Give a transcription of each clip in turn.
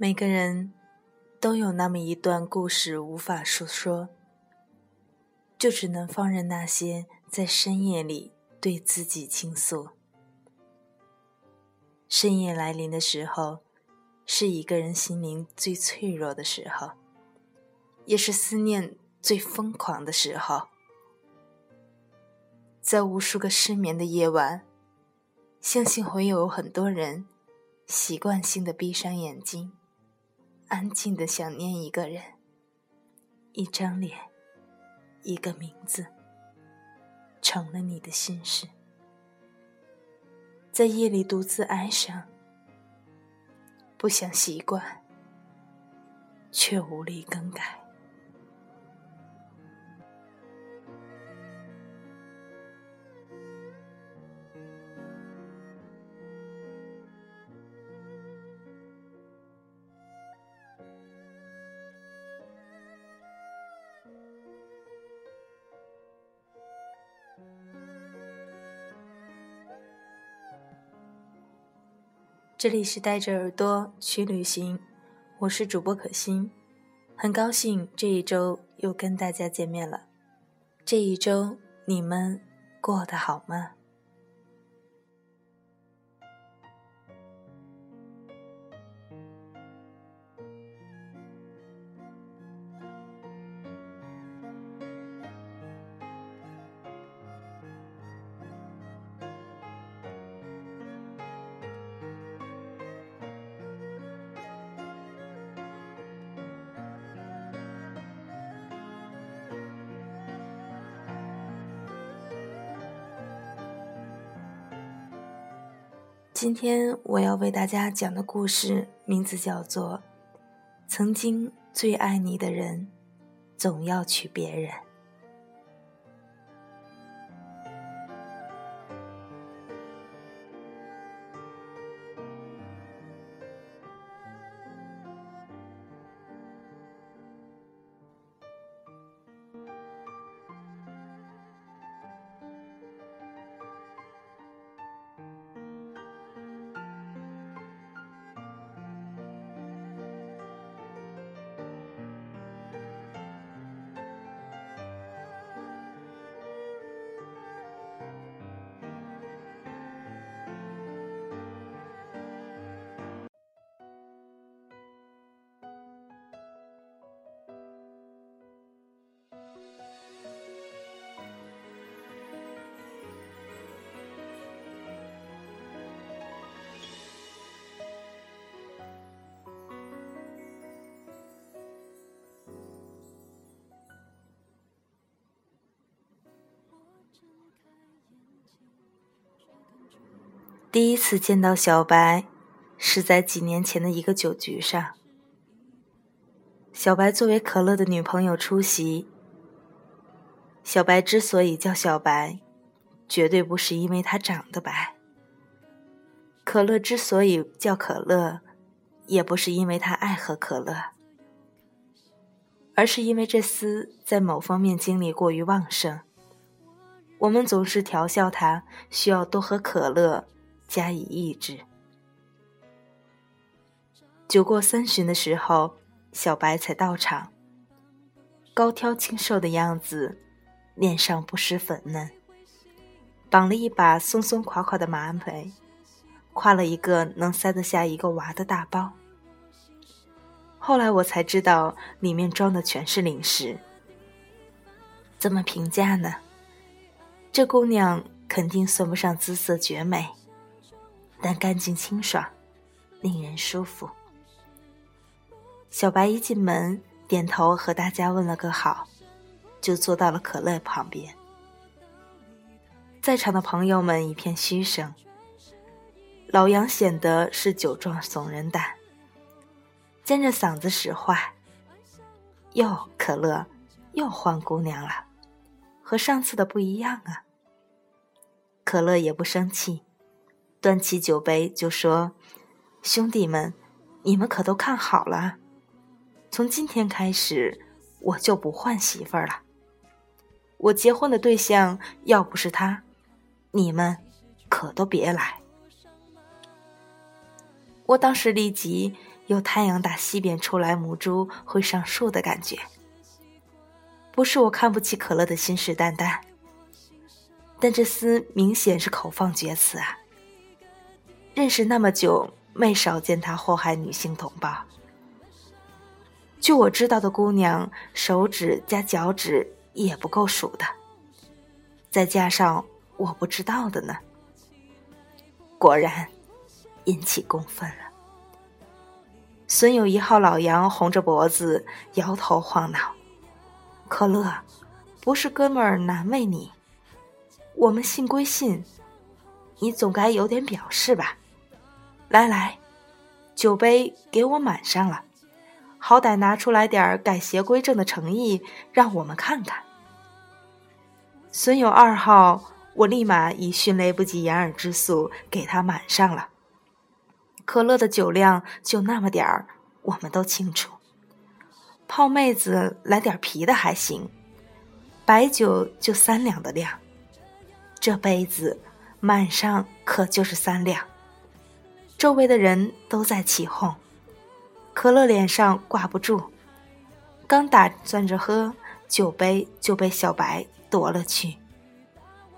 每个人都有那么一段故事无法诉说，就只能放任那些在深夜里对自己倾诉。深夜来临的时候，是一个人心灵最脆弱的时候，也是思念最疯狂的时候。在无数个失眠的夜晚，相信会有很多人习惯性的闭上眼睛。安静的想念一个人，一张脸，一个名字，成了你的心事，在夜里独自哀伤，不想习惯，却无力更改。这里是带着耳朵去旅行，我是主播可心，很高兴这一周又跟大家见面了。这一周你们过得好吗？今天我要为大家讲的故事名字叫做《曾经最爱你的人，总要娶别人》。第一次见到小白，是在几年前的一个酒局上。小白作为可乐的女朋友出席。小白之所以叫小白，绝对不是因为他长得白。可乐之所以叫可乐，也不是因为他爱喝可乐，而是因为这厮在某方面精力过于旺盛。我们总是调笑他需要多喝可乐。加以抑制。酒过三巡的时候，小白才到场。高挑清瘦的样子，脸上不失粉嫩，绑了一把松松垮垮的马尾，挎了一个能塞得下一个娃的大包。后来我才知道，里面装的全是零食。怎么评价呢？这姑娘肯定算不上姿色绝美。但干净清爽，令人舒服。小白一进门，点头和大家问了个好，就坐到了可乐旁边。在场的朋友们一片嘘声。老杨显得是酒壮怂人胆，尖着嗓子使坏：“哟，可乐，又换姑娘了，和上次的不一样啊。”可乐也不生气。端起酒杯就说：“兄弟们，你们可都看好了，从今天开始我就不换媳妇儿了。我结婚的对象要不是他，你们可都别来。”我当时立即有太阳打西边出来，母猪会上树的感觉。不是我看不起可乐的信誓旦旦，但这厮明显是口放厥词啊！认识那么久，没少见他祸害女性同胞。就我知道的姑娘，手指加脚趾也不够数的，再加上我不知道的呢。果然，引起公愤了。孙友一号老杨红着脖子，摇头晃脑。可乐，不是哥们儿难为你，我们信归信，你总该有点表示吧？来来，酒杯给我满上了，好歹拿出来点改邪归正的诚意，让我们看看。损友二号，我立马以迅雷不及掩耳之速给他满上了。可乐的酒量就那么点儿，我们都清楚。泡妹子来点啤的还行，白酒就三两的量，这杯子满上可就是三两。周围的人都在起哄，可乐脸上挂不住，刚打算着喝，酒杯就被小白夺了去，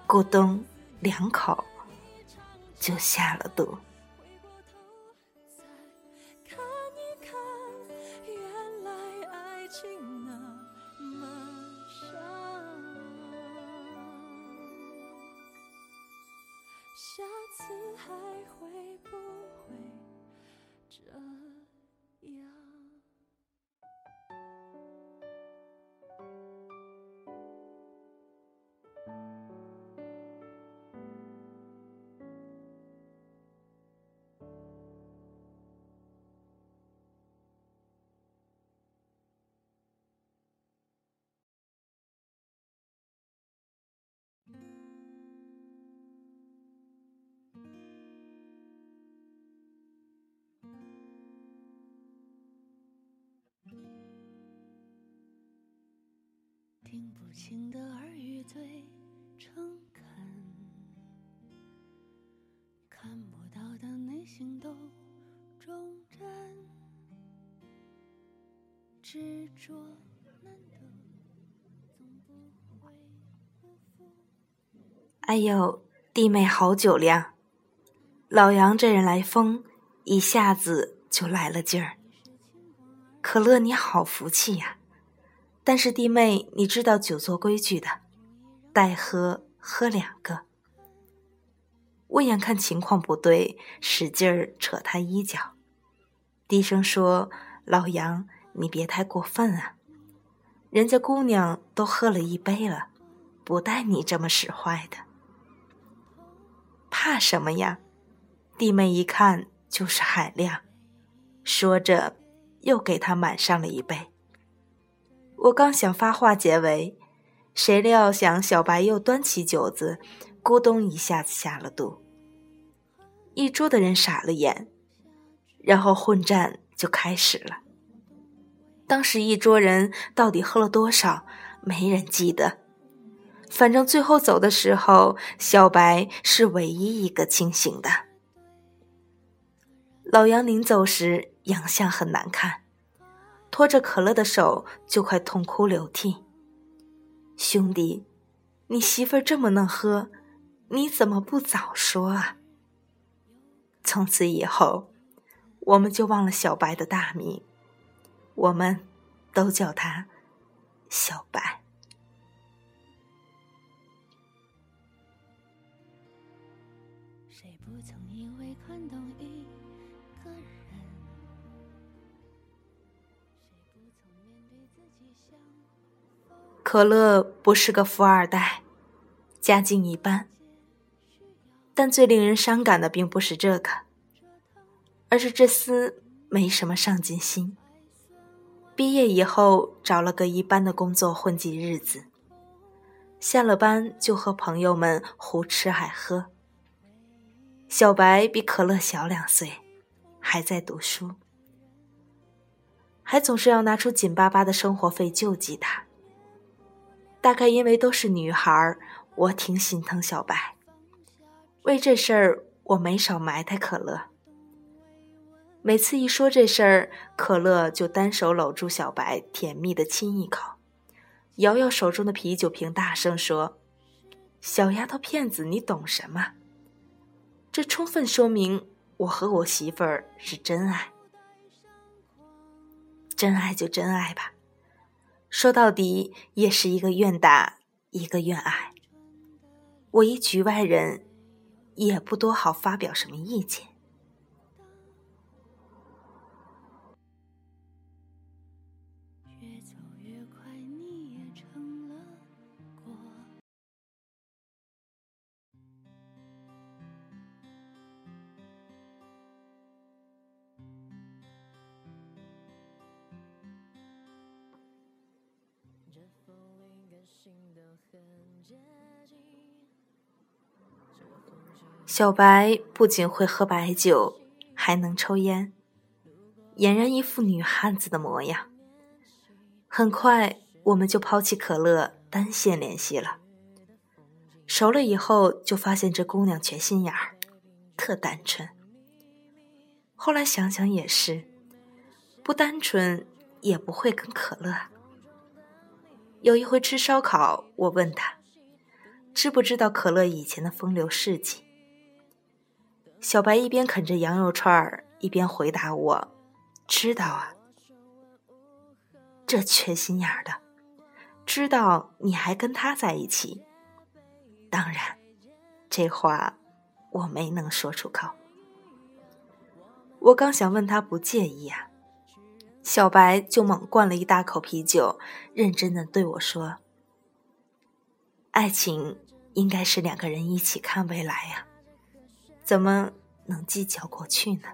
咕咚两口就下了肚。听不清的耳语最诚恳，看不到的内心都忠贞，执着难得，总不会辜负。哎呦，弟妹好酒量！老杨这人来疯，一下子就来了劲儿。可乐，你好福气呀！但是弟妹，你知道酒做规矩的，待喝喝两个。我眼看情况不对，使劲儿扯他衣角，低声说：“老杨，你别太过分啊！人家姑娘都喝了一杯了，不带你这么使坏的。怕什么呀？”弟妹一看就是海量，说着又给他满上了一杯。我刚想发话结尾，谁料想小白又端起酒子，咕咚一下子下了肚。一桌的人傻了眼，然后混战就开始了。当时一桌人到底喝了多少，没人记得。反正最后走的时候，小白是唯一一个清醒的。老杨临走时，洋相很难看。拖着可乐的手就快痛哭流涕。兄弟，你媳妇儿这么能喝，你怎么不早说啊？从此以后，我们就忘了小白的大名，我们都叫他小白。可乐不是个富二代，家境一般。但最令人伤感的并不是这个，而是这厮没什么上进心。毕业以后找了个一般的工作混迹日子，下了班就和朋友们胡吃海喝。小白比可乐小两岁，还在读书。还总是要拿出紧巴巴的生活费救济他。大概因为都是女孩儿，我挺心疼小白。为这事儿，我没少埋汰可乐。每次一说这事儿，可乐就单手搂住小白，甜蜜的亲一口，摇摇手中的啤酒瓶，大声说：“小丫头片子，你懂什么？这充分说明我和我媳妇儿是真爱。真爱就真爱吧，说到底也是一个愿打，一个愿挨。我一局外人，也不多好发表什么意见。”小白不仅会喝白酒，还能抽烟，俨然一副女汉子的模样。很快，我们就抛弃可乐，单线联系了。熟了以后，就发现这姑娘缺心眼儿，特单纯。后来想想也是，不单纯也不会跟可乐。有一回吃烧烤，我问他，知不知道可乐以前的风流事迹？小白一边啃着羊肉串儿，一边回答我：“知道啊，这缺心眼儿的，知道你还跟他在一起。当然，这话我没能说出口。我刚想问他不介意啊，小白就猛灌了一大口啤酒，认真的对我说：‘爱情应该是两个人一起看未来呀。’”怎么能计较过去呢？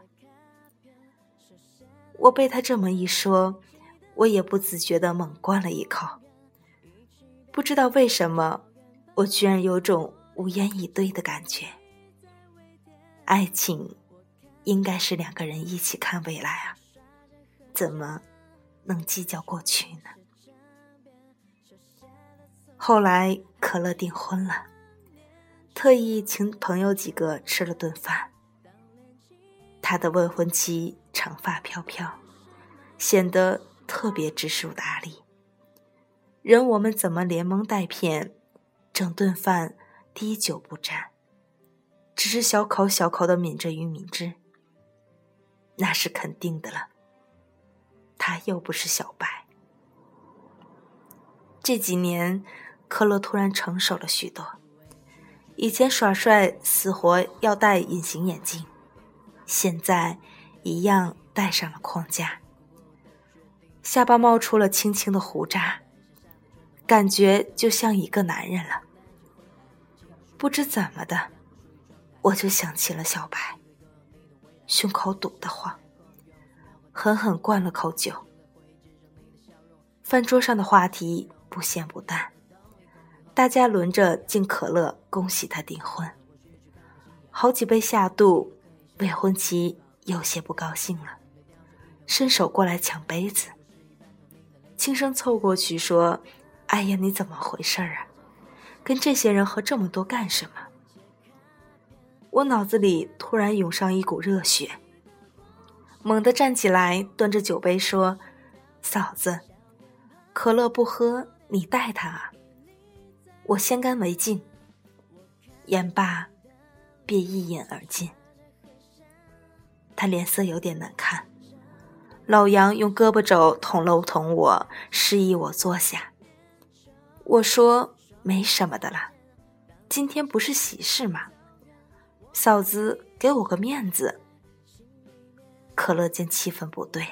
我被他这么一说，我也不自觉的猛灌了一口。不知道为什么，我居然有种无言以对的感觉。爱情应该是两个人一起看未来啊，怎么能计较过去呢？后来可乐订婚了。特意请朋友几个吃了顿饭。他的未婚妻长发飘飘，显得特别知书达理。任我们怎么连蒙带骗，整顿饭滴酒不沾，只是小口小口的抿着玉米汁。那是肯定的了。他又不是小白。这几年，可乐突然成熟了许多。以前耍帅死活要戴隐形眼镜，现在一样戴上了框架。下巴冒出了青青的胡渣，感觉就像一个男人了。不知怎么的，我就想起了小白，胸口堵得慌，狠狠灌了口酒。饭桌上的话题不咸不淡。大家轮着敬可乐，恭喜他订婚。好几杯下肚，未婚妻有些不高兴了，伸手过来抢杯子。轻声凑过去说：“哎呀，你怎么回事啊？跟这些人喝这么多干什么？”我脑子里突然涌上一股热血，猛地站起来，端着酒杯说：“嫂子，可乐不喝，你带他啊。”我先干为敬，言罢，便一饮而尽。他脸色有点难看，老杨用胳膊肘捅了捅我，示意我坐下。我说：“没什么的啦，今天不是喜事吗？嫂子给我个面子。”可乐见气氛不对，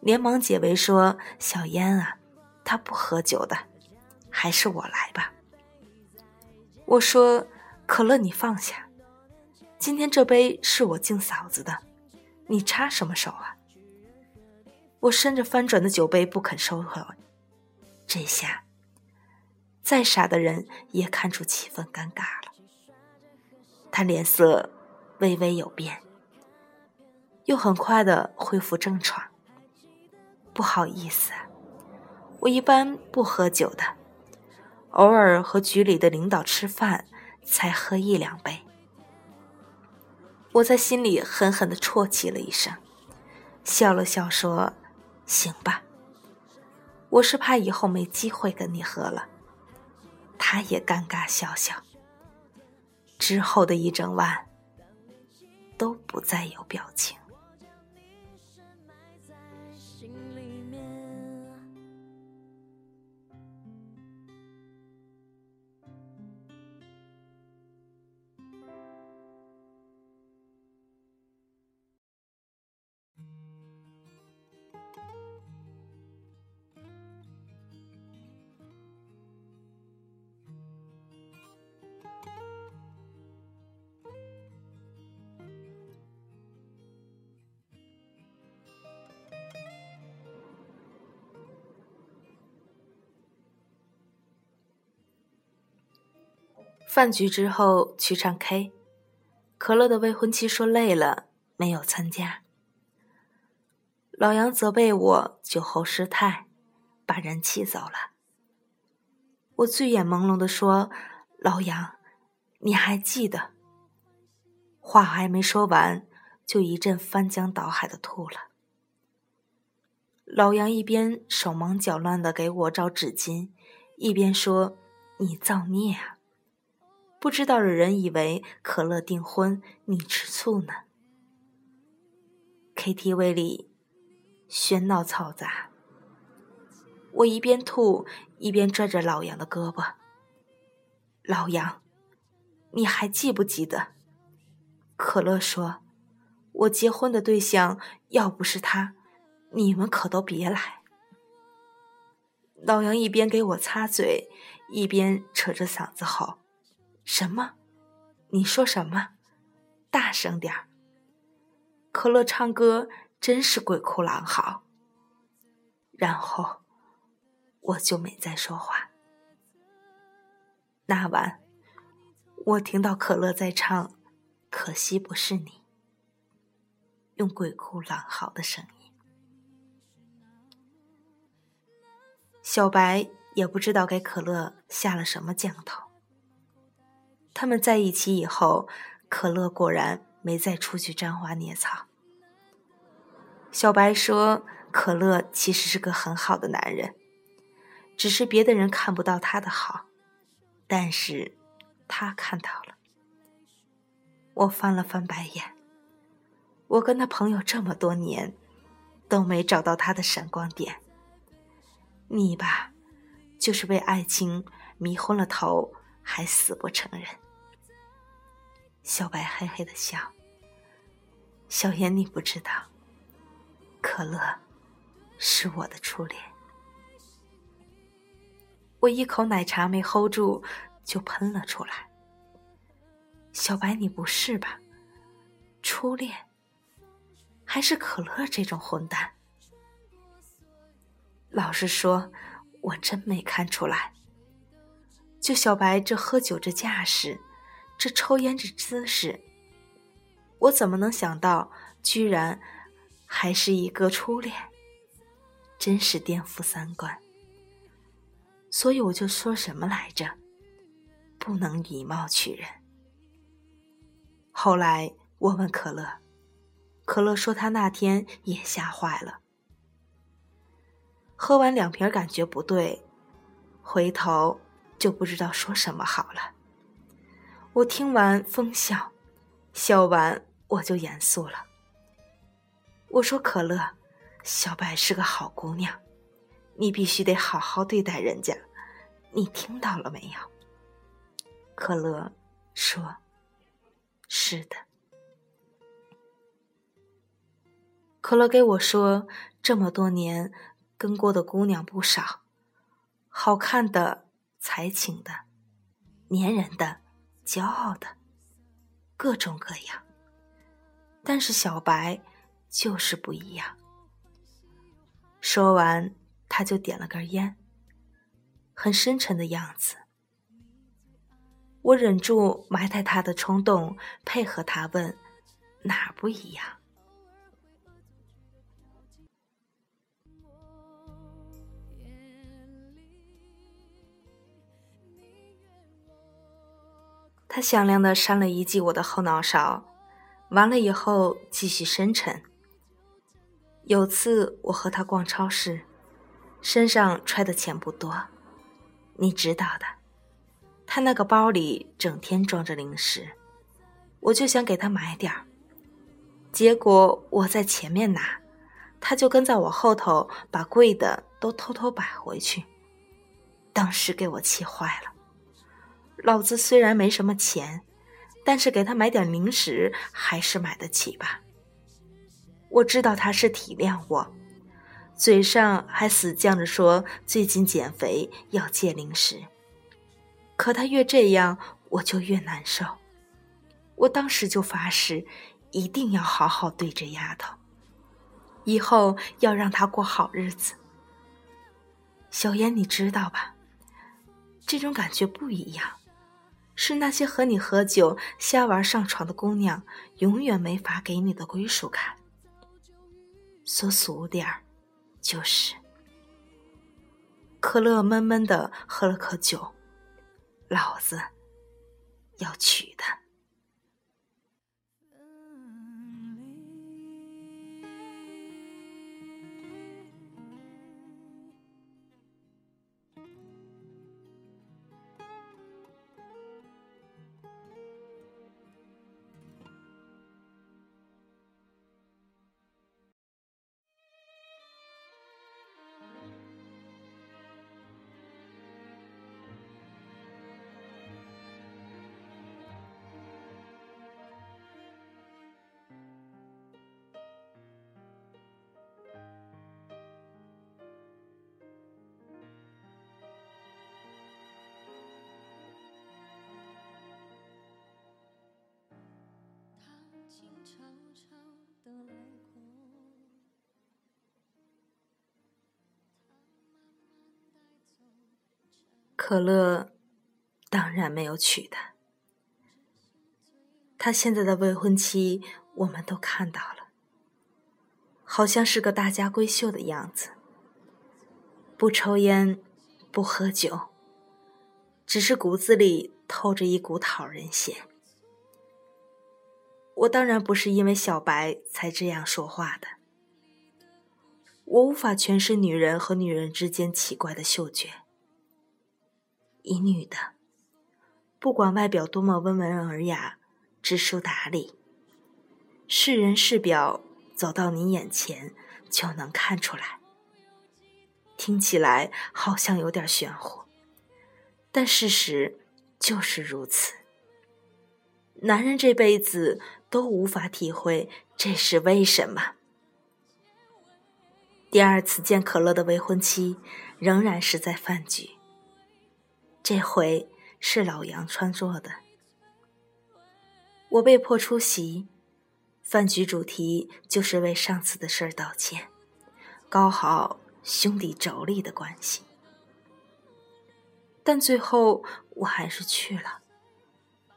连忙解围说：“小烟啊，他不喝酒的。”还是我来吧。我说：“可乐，你放下。今天这杯是我敬嫂子的，你插什么手啊？”我伸着翻转的酒杯不肯收回。这下，再傻的人也看出气氛尴尬了。他脸色微微有变，又很快的恢复正常。不好意思，我一般不喝酒的。偶尔和局里的领导吃饭，才喝一两杯。我在心里狠狠的啜泣了一声。笑了笑说：“行吧。”我是怕以后没机会跟你喝了。他也尴尬笑笑。之后的一整晚，都不再有表情。饭局之后去唱 K，可乐的未婚妻说累了，没有参加。老杨责备我酒后失态，把人气走了。我醉眼朦胧的说：“老杨，你还记得？”话还没说完，就一阵翻江倒海的吐了。老杨一边手忙脚乱的给我找纸巾，一边说：“你造孽啊！”不知道的人以为可乐订婚，你吃醋呢。KTV 里喧闹嘈杂，我一边吐一边拽着老杨的胳膊。老杨，你还记不记得？可乐说：“我结婚的对象要不是他，你们可都别来。”老杨一边给我擦嘴，一边扯着嗓子吼。什么？你说什么？大声点儿！可乐唱歌真是鬼哭狼嚎。然后我就没再说话。那晚，我听到可乐在唱《可惜不是你》，用鬼哭狼嚎的声音。小白也不知道给可乐下了什么降头。他们在一起以后，可乐果然没再出去沾花惹草。小白说：“可乐其实是个很好的男人，只是别的人看不到他的好，但是他看到了。”我翻了翻白眼，我跟他朋友这么多年，都没找到他的闪光点。你吧，就是被爱情迷昏了头，还死不承认。小白嘿嘿的笑。小妍，你不知道，可乐是我的初恋。我一口奶茶没 hold 住，就喷了出来。小白，你不是吧？初恋，还是可乐这种混蛋？老实说，我真没看出来。就小白这喝酒这架势。这抽烟这姿势，我怎么能想到，居然还是一个初恋，真是颠覆三观。所以我就说什么来着，不能以貌取人。后来我问可乐，可乐说他那天也吓坏了，喝完两瓶感觉不对，回头就不知道说什么好了。我听完疯笑，笑完我就严肃了。我说：“可乐，小白是个好姑娘，你必须得好好对待人家，你听到了没有？”可乐说：“是的。”可乐给我说：“这么多年跟过的姑娘不少，好看的、才情的、粘人的。”骄傲的，各种各样。但是小白就是不一样。说完，他就点了根烟，很深沉的样子。我忍住埋汰他的冲动，配合他问：“哪不一样？”他响亮的扇了一记我的后脑勺，完了以后继续深沉。有次我和他逛超市，身上揣的钱不多，你知道的。他那个包里整天装着零食，我就想给他买点儿。结果我在前面拿，他就跟在我后头，把贵的都偷偷摆回去。当时给我气坏了。老子虽然没什么钱，但是给他买点零食还是买得起吧。我知道他是体谅我，嘴上还死犟着说最近减肥要戒零食。可他越这样，我就越难受。我当时就发誓，一定要好好对这丫头，以后要让她过好日子。小妍，你知道吧？这种感觉不一样，是那些和你喝酒、瞎玩、上床的姑娘永远没法给你的归属感。说俗点儿，就是。可乐闷闷的喝了口酒。老子要娶可乐当然没有娶她。他现在的未婚妻，我们都看到了，好像是个大家闺秀的样子，不抽烟，不喝酒，只是骨子里透着一股讨人嫌。我当然不是因为小白才这样说话的，我无法诠释女人和女人之间奇怪的嗅觉。一女的，不管外表多么温文尔雅、知书达理，是人是表，走到你眼前就能看出来。听起来好像有点玄乎，但事实就是如此。男人这辈子都无法体会这是为什么。第二次见可乐的未婚妻，仍然是在饭局。这回是老杨穿桌的，我被迫出席。饭局主题就是为上次的事儿道歉，搞好兄弟妯娌的关系。但最后我还是去了。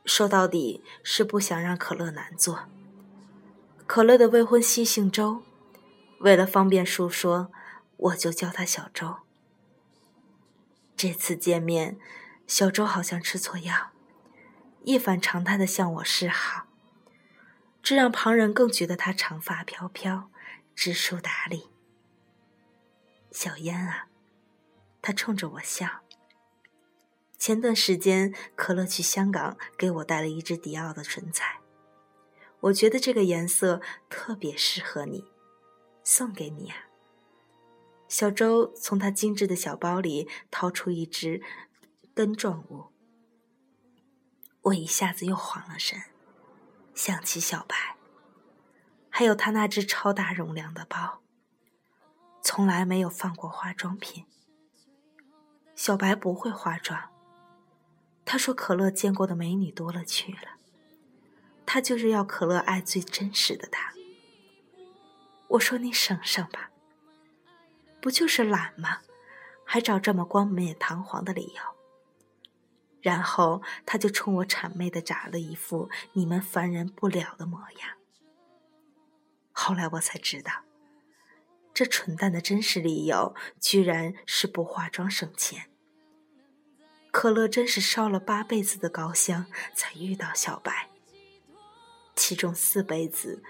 说到底是不想让可乐难做。可乐的未婚妻姓周，为了方便述说，我就叫她小周。这次见面，小周好像吃错药，一反常态的向我示好，这让旁人更觉得她长发飘飘，知书达理。小烟啊，她冲着我笑。前段时间，可乐去香港给我带了一支迪奥的唇彩，我觉得这个颜色特别适合你，送给你啊。小周从他精致的小包里掏出一支根状物，我一下子又慌了神，想起小白，还有他那只超大容量的包，从来没有放过化妆品。小白不会化妆。他说：“可乐见过的美女多了去了，他就是要可乐爱最真实的他。”我说：“你省省吧，不就是懒吗？还找这么冠冕堂皇的理由。”然后他就冲我谄媚的眨了一副你们凡人不了的模样。后来我才知道，这蠢蛋的真实理由居然是不化妆省钱。可乐真是烧了八辈子的高香才遇到小白，其中四辈子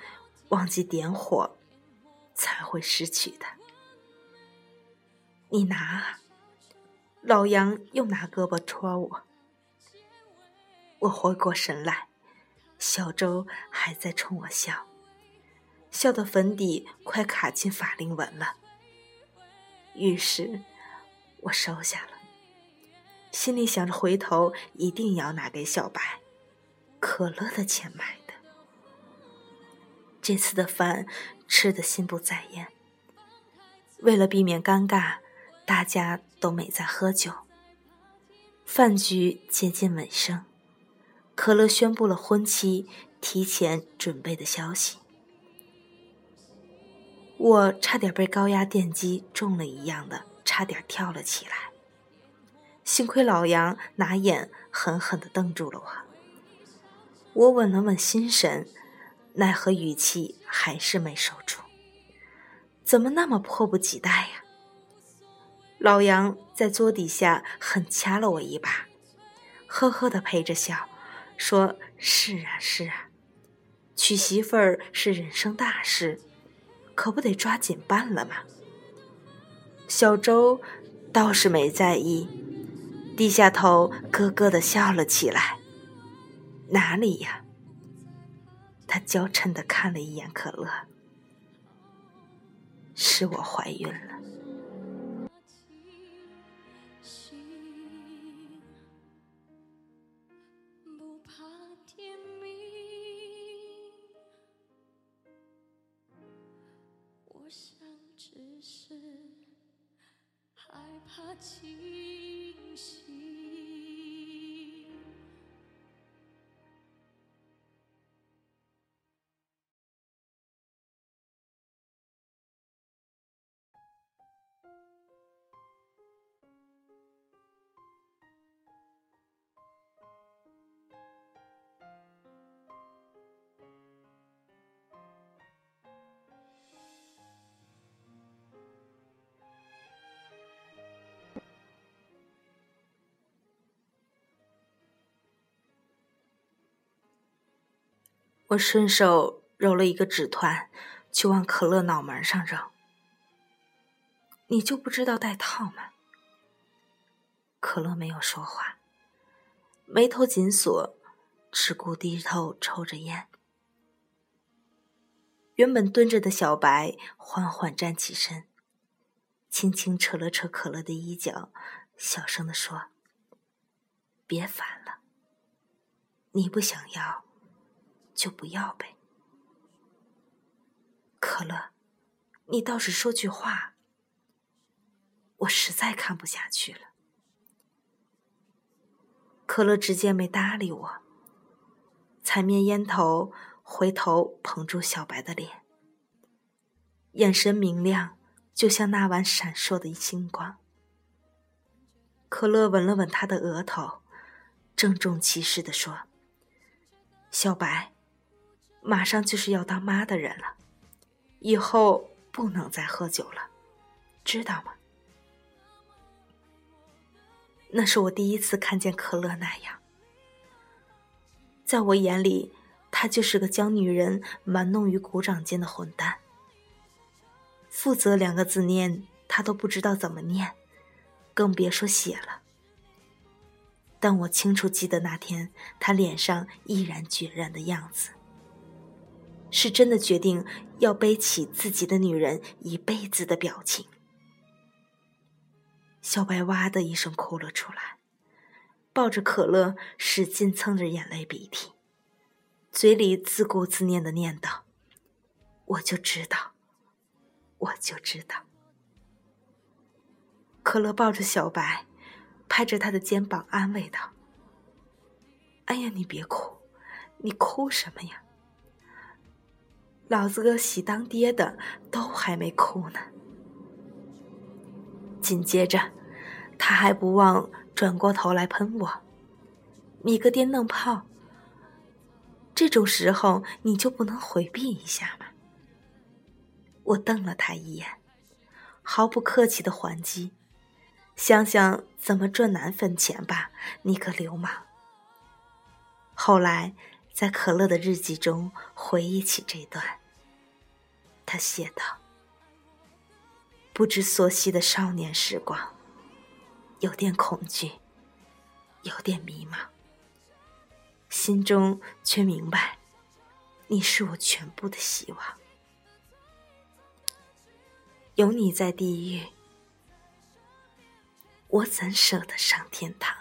忘记点火，才会失去的。你拿啊！老杨又拿胳膊戳我。我回过神来，小周还在冲我笑，笑得粉底快卡进法令纹了。于是，我收下了，心里想着回头一定要拿给小白，可乐的钱买的。这次的饭吃的心不在焉，为了避免尴尬，大家都没在喝酒。饭局接近尾声。可乐宣布了婚期提前准备的消息，我差点被高压电击中了一样的，差点跳了起来。幸亏老杨拿眼狠狠地瞪住了我，我稳了稳心神，奈何语气还是没收住。怎么那么迫不及待呀？老杨在桌底下狠掐了我一把，呵呵地陪着笑。说是啊是啊，娶媳妇儿是人生大事，可不得抓紧办了吗？小周倒是没在意，低下头咯咯的笑了起来。哪里呀？他娇嗔的看了一眼可乐，是我怀孕了。只是害怕情心。我顺手揉了一个纸团，就往可乐脑门上扔。你就不知道戴套吗？可乐没有说话，眉头紧锁，只顾低头抽着烟。原本蹲着的小白缓缓站起身，轻轻扯了扯可乐的衣角，小声的说：“别烦了，你不想要。”就不要呗，可乐，你倒是说句话。我实在看不下去了。可乐直接没搭理我，踩灭烟头，回头捧住小白的脸，眼神明亮，就像那晚闪烁的星光。可乐吻了吻他的额头，郑重其事的说：“小白。”马上就是要当妈的人了，以后不能再喝酒了，知道吗？那是我第一次看见可乐那样，在我眼里，他就是个将女人玩弄于股掌间的混蛋。负责两个字念他都不知道怎么念，更别说写了。但我清楚记得那天他脸上毅然决然的样子。是真的决定要背起自己的女人一辈子的表情。小白哇的一声哭了出来，抱着可乐使劲蹭着眼泪鼻涕，嘴里自顾自念的念叨：“我就知道，我就知道。”可乐抱着小白，拍着他的肩膀安慰道：“哎呀，你别哭，你哭什么呀？”老子个喜当爹的都还没哭呢。紧接着，他还不忘转过头来喷我：“你个爹弄炮！这种时候你就不能回避一下吗？”我瞪了他一眼，毫不客气的还击：“想想怎么赚奶粉钱吧，你个流氓！”后来，在可乐的日记中回忆起这段。他写道：“不知所惜的少年时光，有点恐惧，有点迷茫，心中却明白，你是我全部的希望。有你在地狱，我怎舍得上天堂？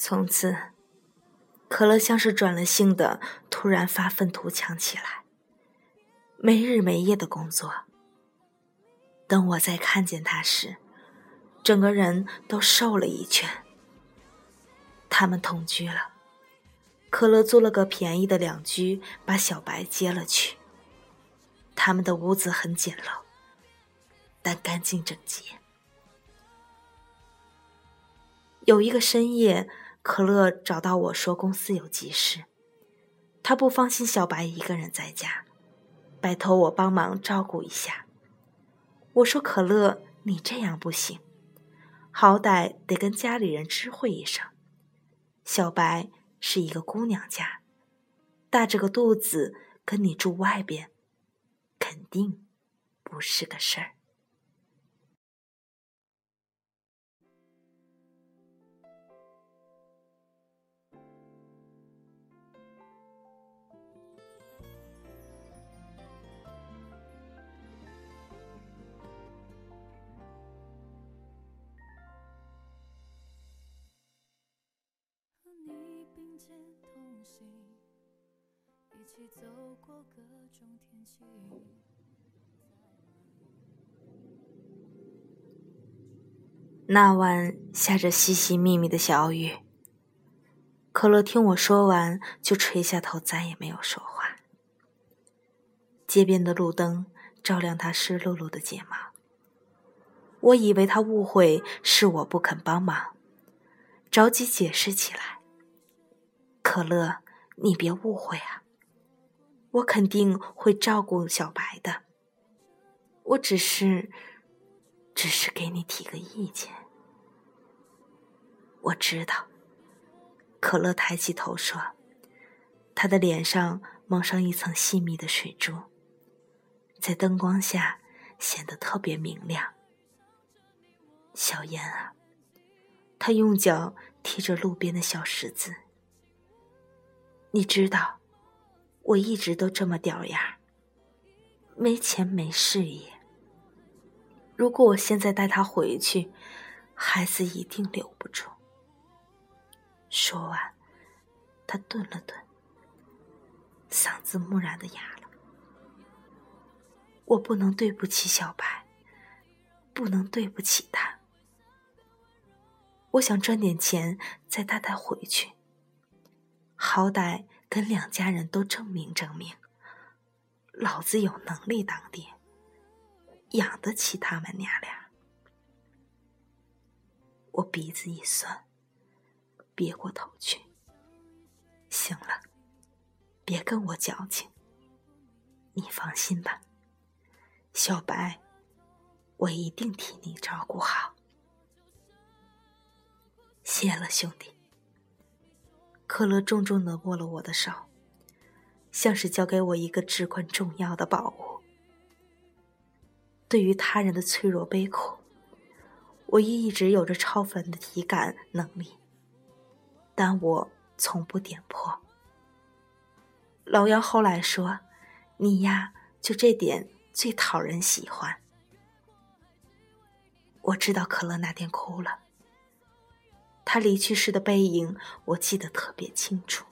从此，可乐像是转了性的，突然发愤图强起来，没日没夜的工作。等我再看见他时，整个人都瘦了一圈。他们同居了，可乐租了个便宜的两居，把小白接了去。他们的屋子很简陋，但干净整洁。有一个深夜。可乐找到我说公司有急事，他不放心小白一个人在家，拜托我帮忙照顾一下。我说可乐，你这样不行，好歹得跟家里人知会一声。小白是一个姑娘家，大着个肚子跟你住外边，肯定不是个事儿。那晚下着淅淅密密的小雨，可乐听我说完，就垂下头，再也没有说话。街边的路灯照亮他湿漉漉的睫毛，我以为他误会是我不肯帮忙，着急解释起来。可乐，你别误会啊，我肯定会照顾小白的，我只是。只是给你提个意见。我知道。可乐抬起头说：“他的脸上蒙上一层细密的水珠，在灯光下显得特别明亮。”小燕啊，他用脚踢着路边的小石子。你知道，我一直都这么屌样没钱没事业。如果我现在带他回去，孩子一定留不住。说完，他顿了顿，嗓子木然的哑了。我不能对不起小白，不能对不起他。我想赚点钱再带他回去，好歹跟两家人都证明证明，老子有能力当爹。养得起他们娘俩，我鼻子一酸，别过头去。行了，别跟我矫情。你放心吧，小白，我一定替你照顾好。谢了，兄弟。可乐重重的握了我的手，像是交给我一个至关重要的宝物。对于他人的脆弱悲苦，我一直有着超凡的体感能力，但我从不点破。老妖后来说：“你呀，就这点最讨人喜欢。”我知道可乐那天哭了，他离去时的背影，我记得特别清楚。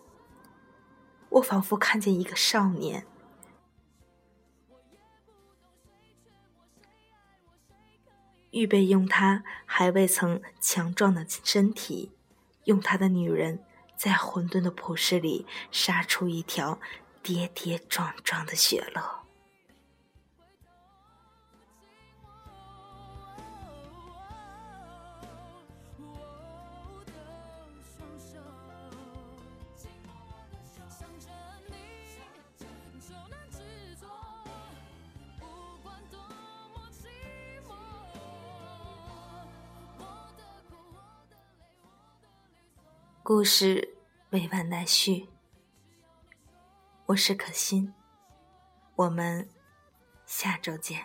我仿佛看见一个少年。预备用他还未曾强壮的身体，用他的女人，在混沌的普世里杀出一条跌跌撞撞的血路。故事未完待续。我是可心，我们下周见。